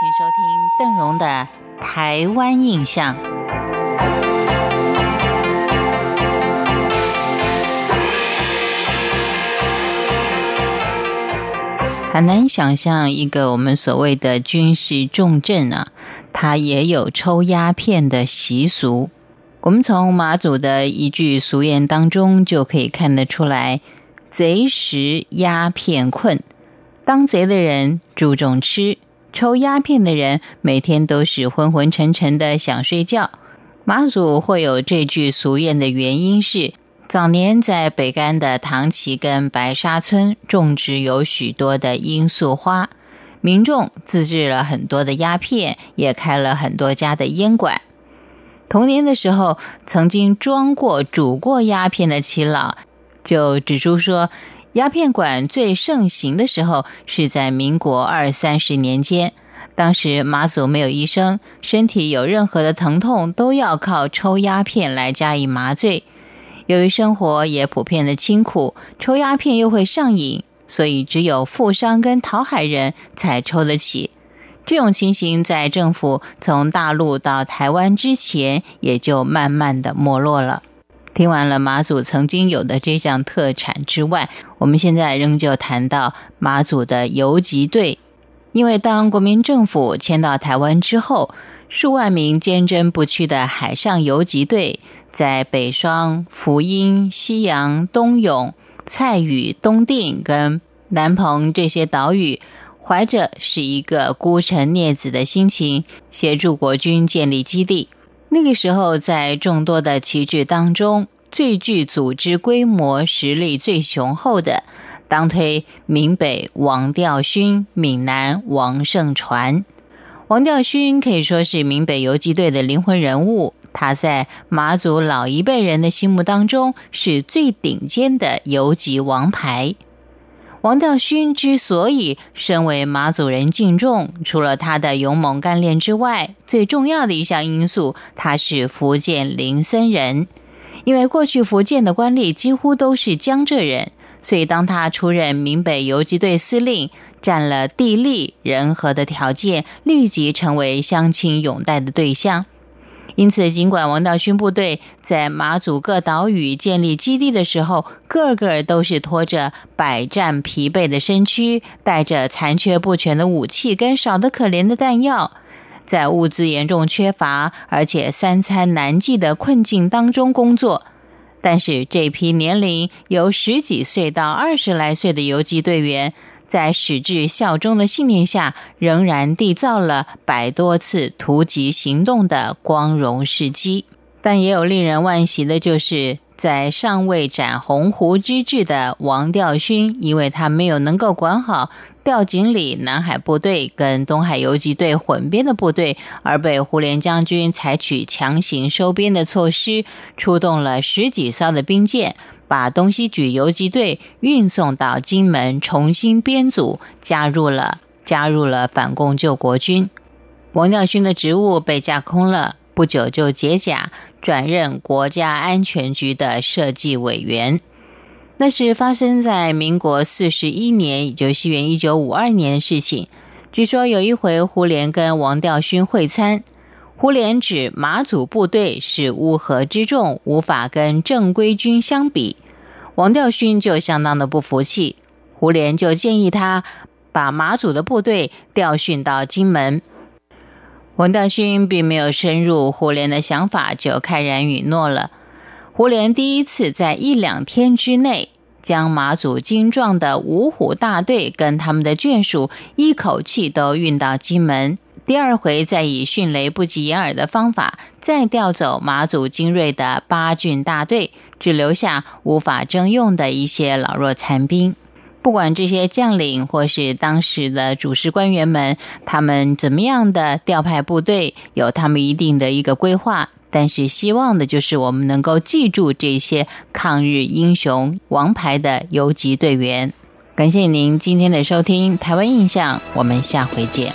请收听邓荣的《台湾印象》。很难想象一个我们所谓的军事重镇啊，它也有抽鸦片的习俗。我们从马祖的一句俗谚当中就可以看得出来：“贼食鸦片困。”当贼的人注重吃，抽鸦片的人每天都是昏昏沉沉的想睡觉。马祖会有这句俗谚的原因是。早年在北干的唐崎跟白沙村种植有许多的罂粟花，民众自制了很多的鸦片，也开了很多家的烟馆。童年的时候，曾经装过、煮过鸦片的齐老就指出说，鸦片馆最盛行的时候是在民国二三十年间，当时马祖没有医生，身体有任何的疼痛都要靠抽鸦片来加以麻醉。由于生活也普遍的清苦，抽鸦片又会上瘾，所以只有富商跟讨海人才抽得起。这种情形在政府从大陆到台湾之前，也就慢慢的没落了。听完了马祖曾经有的这项特产之外，我们现在仍旧谈到马祖的游击队，因为当国民政府迁到台湾之后。数万名坚贞不屈的海上游击队，在北双、福音、西洋、东涌、蔡屿、东定跟南鹏这些岛屿，怀着是一个孤臣孽子的心情，协助国军建立基地。那个时候，在众多的旗帜当中，最具组织规模、实力最雄厚的，当推闽北王调勋、闽南王胜传。王调勋可以说是闽北游击队的灵魂人物，他在马祖老一辈人的心目当中是最顶尖的游击王牌。王调勋之所以身为马祖人敬重，除了他的勇猛干练之外，最重要的一项因素，他是福建林森人。因为过去福建的官吏几乎都是江浙人，所以当他出任闽北游击队司令。占了地利人和的条件，立即成为乡亲拥戴的对象。因此，尽管王道勋部队在马祖各岛屿建立基地的时候，个个都是拖着百战疲惫的身躯，带着残缺不全的武器跟少得可怜的弹药，在物资严重缺乏而且三餐难继的困境当中工作。但是，这批年龄由十几岁到二十来岁的游击队员。在矢志效忠的信念下，仍然缔造了百多次突击行动的光荣事迹。但也有令人惋惜的，就是在尚未斩鸿鹄之志的王调勋，因为他没有能够管好调井里南海部队跟东海游击队混编的部队，而被胡琏将军采取强行收编的措施，出动了十几艘的兵舰。把东西举游击队运送到金门，重新编组，加入了加入了反共救国军。王调勋的职务被架空了，不久就解甲，转任国家安全局的设计委员。那是发生在民国四十一年，也就是元一九五二年的事情。据说有一回，胡琏跟王调勋会餐。胡琏指马祖部队是乌合之众，无法跟正规军相比。王调勋就相当的不服气，胡琏就建议他把马祖的部队调训到金门。王调勋并没有深入胡琏的想法，就慨然允诺了。胡琏第一次在一两天之内，将马祖精壮的五虎大队跟他们的眷属一口气都运到金门。第二回再以迅雷不及掩耳的方法，再调走马祖精锐的八郡大队，只留下无法征用的一些老弱残兵。不管这些将领或是当时的主事官员们，他们怎么样的调派部队，有他们一定的一个规划。但是希望的就是我们能够记住这些抗日英雄、王牌的游击队员。感谢您今天的收听，《台湾印象》，我们下回见。